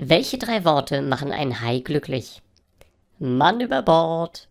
Welche drei Worte machen einen Hai glücklich? Mann über Bord.